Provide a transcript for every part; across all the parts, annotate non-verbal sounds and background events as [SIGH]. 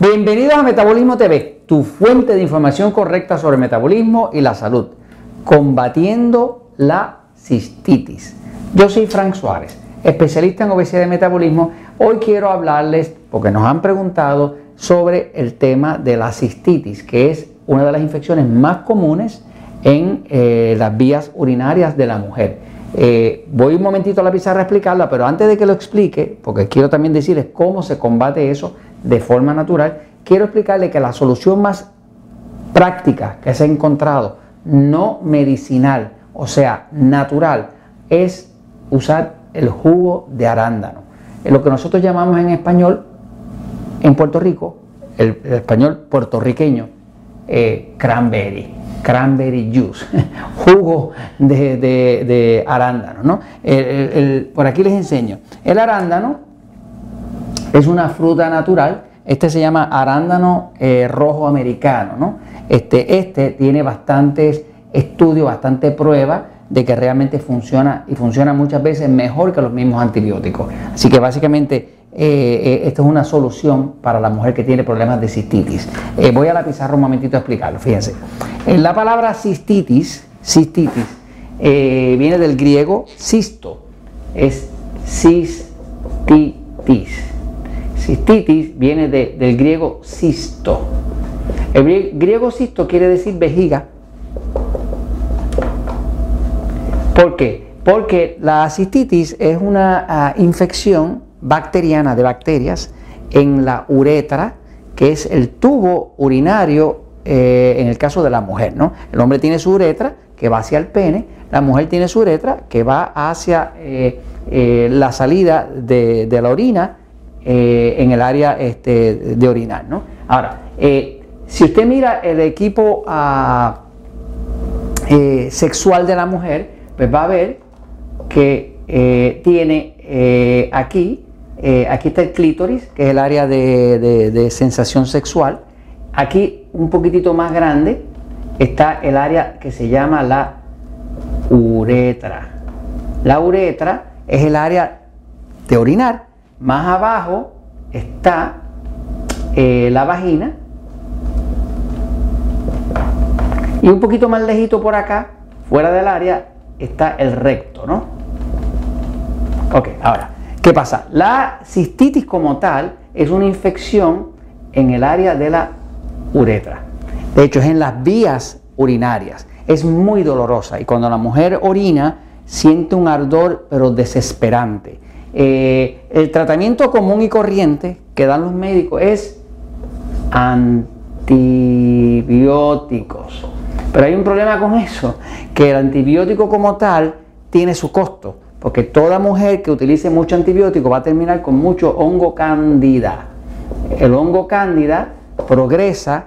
Bienvenidos a Metabolismo TV, tu fuente de información correcta sobre metabolismo y la salud, combatiendo la cistitis. Yo soy Frank Suárez, especialista en obesidad y metabolismo. Hoy quiero hablarles, porque nos han preguntado, sobre el tema de la cistitis, que es una de las infecciones más comunes en eh, las vías urinarias de la mujer. Eh, voy un momentito a la pizarra a explicarla, pero antes de que lo explique, porque quiero también decirles cómo se combate eso, de forma natural, quiero explicarle que la solución más práctica que se ha encontrado, no medicinal, o sea, natural, es usar el jugo de arándano. Lo que nosotros llamamos en español, en Puerto Rico, el, español puertorriqueño, eh, cranberry, cranberry juice, [LAUGHS] jugo de, arándano. ¿no? por aquí les enseño. El arándano es una fruta natural. Este se llama arándano eh, rojo americano. ¿no? Este, este tiene bastantes estudios, bastante pruebas de que realmente funciona y funciona muchas veces mejor que los mismos antibióticos. Así que básicamente eh, eh, esto es una solución para la mujer que tiene problemas de cistitis. voy a la pizarra un momentito a explicarlo, fíjense. En la palabra cistitis, cistitis, viene del griego cisto, es cistitis. Cistitis viene del griego cisto. El griego cisto quiere decir vejiga. ¿Por qué? Porque la cistitis es una ah, infección bacteriana de bacterias en la uretra, que es el tubo urinario eh, en el caso de la mujer. ¿no? El hombre tiene su uretra que va hacia el pene, la mujer tiene su uretra que va hacia eh, eh, la salida de, de la orina eh, en el área este, de orinar. ¿no? Ahora, eh, si usted mira el equipo ah, eh, sexual de la mujer, pues va a ver que tiene aquí, aquí está el clítoris, que es el área de, de sensación sexual. Aquí, un poquitito más grande, está el área que se llama la uretra. La uretra es el área de orinar más abajo está eh, la vagina. Y un poquito más lejito por acá, fuera del área, está el recto, ¿no? Ok, ahora, ¿qué pasa? La cistitis como tal es una infección en el área de la uretra. De hecho, es en las vías urinarias. Es muy dolorosa y cuando la mujer orina siente un ardor pero desesperante. Eh, el tratamiento común y corriente que dan los médicos es antibióticos. Pero hay un problema con eso, que el antibiótico como tal tiene su costo, porque toda mujer que utilice mucho antibiótico va a terminar con mucho hongo cándida. El hongo cándida progresa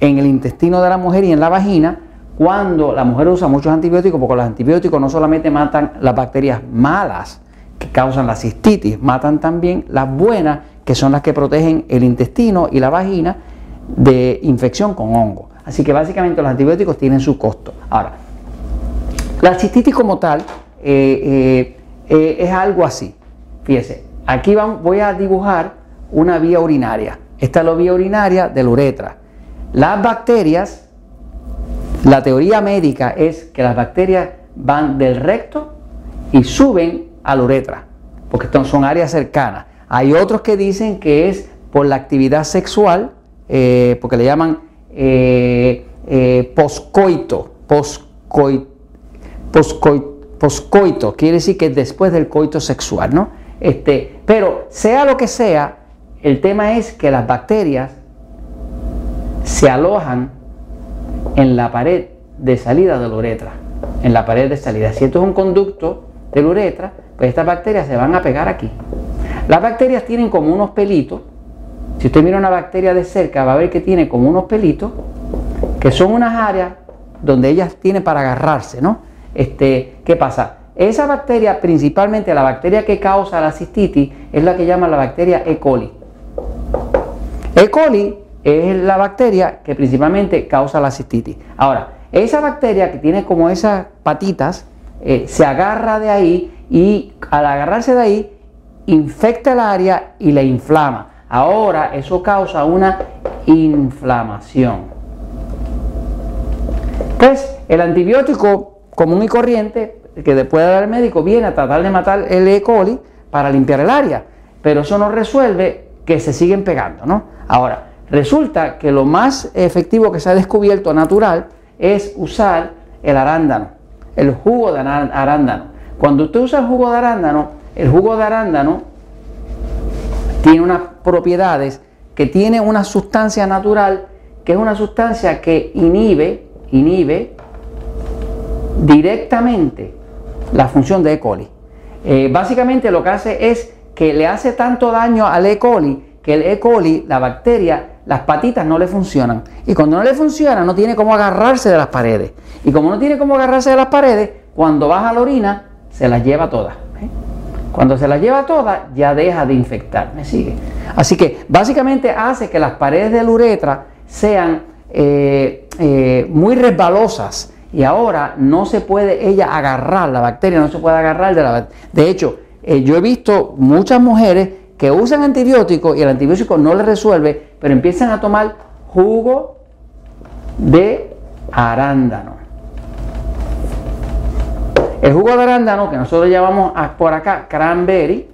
en el intestino de la mujer y en la vagina cuando la mujer usa muchos antibióticos, porque los antibióticos no solamente matan las bacterias malas, que causan la cistitis, matan también las buenas, que son las que protegen el intestino y la vagina de infección con hongo. Así que básicamente los antibióticos tienen su costo. Ahora, la cistitis como tal eh, eh, eh, es algo así. Fíjese, aquí voy a dibujar una vía urinaria. Esta es la vía urinaria de la uretra. Las bacterias, la teoría médica es que las bacterias van del recto y suben a la uretra, porque son áreas cercanas. Hay otros que dicen que es por la actividad sexual, eh, porque le llaman eh, eh, poscoito, poscoito, quiere decir que después del coito sexual, ¿no? Este, pero sea lo que sea, el tema es que las bacterias se alojan en la pared de salida de la uretra, en la pared de salida. Si esto es un conducto de uretra, pues estas bacterias se van a pegar aquí. Las bacterias tienen como unos pelitos. Si usted mira una bacteria de cerca, va a ver que tiene como unos pelitos, que son unas áreas donde ellas tienen para agarrarse, ¿no? Este, ¿Qué pasa? Esa bacteria, principalmente la bacteria que causa la cistitis, es la que llama la bacteria E. coli. E. coli es la bacteria que principalmente causa la cistitis. Ahora, esa bacteria que tiene como esas patitas, eh, se agarra de ahí y al agarrarse de ahí, infecta el área y la inflama. Ahora eso causa una inflamación. Pues el antibiótico común y corriente que después de dar el médico viene a tratar de matar el E. coli para limpiar el área, pero eso no resuelve que se siguen pegando, ¿no? Ahora, resulta que lo más efectivo que se ha descubierto natural es usar el arándano, el jugo de arándano. Cuando usted usa el jugo de arándano, el jugo de arándano tiene unas propiedades que tiene una sustancia natural que es una sustancia que inhibe inhibe directamente la función de E. coli. Eh, básicamente lo que hace es que le hace tanto daño al E. coli que el E. coli, la bacteria, las patitas no le funcionan. Y cuando no le funciona, no tiene cómo agarrarse de las paredes. Y como no tiene cómo agarrarse de las paredes, cuando baja la orina, se las lleva todas. ¿eh? Cuando se las lleva todas, ya deja de infectar. ¿Me sigue? Así que básicamente hace que las paredes de la uretra sean eh, eh, muy resbalosas y ahora no se puede ella agarrar, la bacteria no se puede agarrar de la De hecho, yo he visto muchas mujeres que usan antibióticos y el antibiótico no les resuelve, pero empiezan a tomar jugo de arándano. El jugo de arándano, que nosotros llamamos por acá cranberry,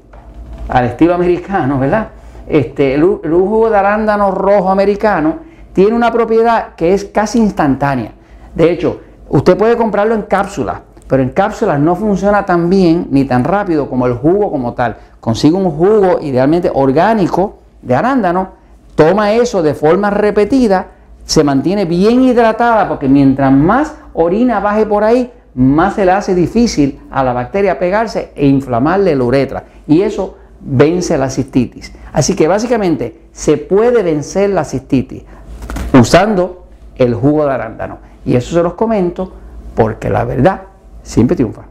al estilo americano, ¿verdad? Este, el jugo de arándano rojo americano tiene una propiedad que es casi instantánea. De hecho, usted puede comprarlo en cápsulas, pero en cápsulas no funciona tan bien ni tan rápido como el jugo como tal. Consigue un jugo idealmente orgánico de arándano, toma eso de forma repetida, se mantiene bien hidratada porque mientras más orina baje por ahí, más se le hace difícil a la bacteria pegarse e inflamarle la uretra. Y eso vence la cistitis. Así que básicamente se puede vencer la cistitis usando el jugo de arándano. Y eso se los comento porque la verdad siempre triunfa.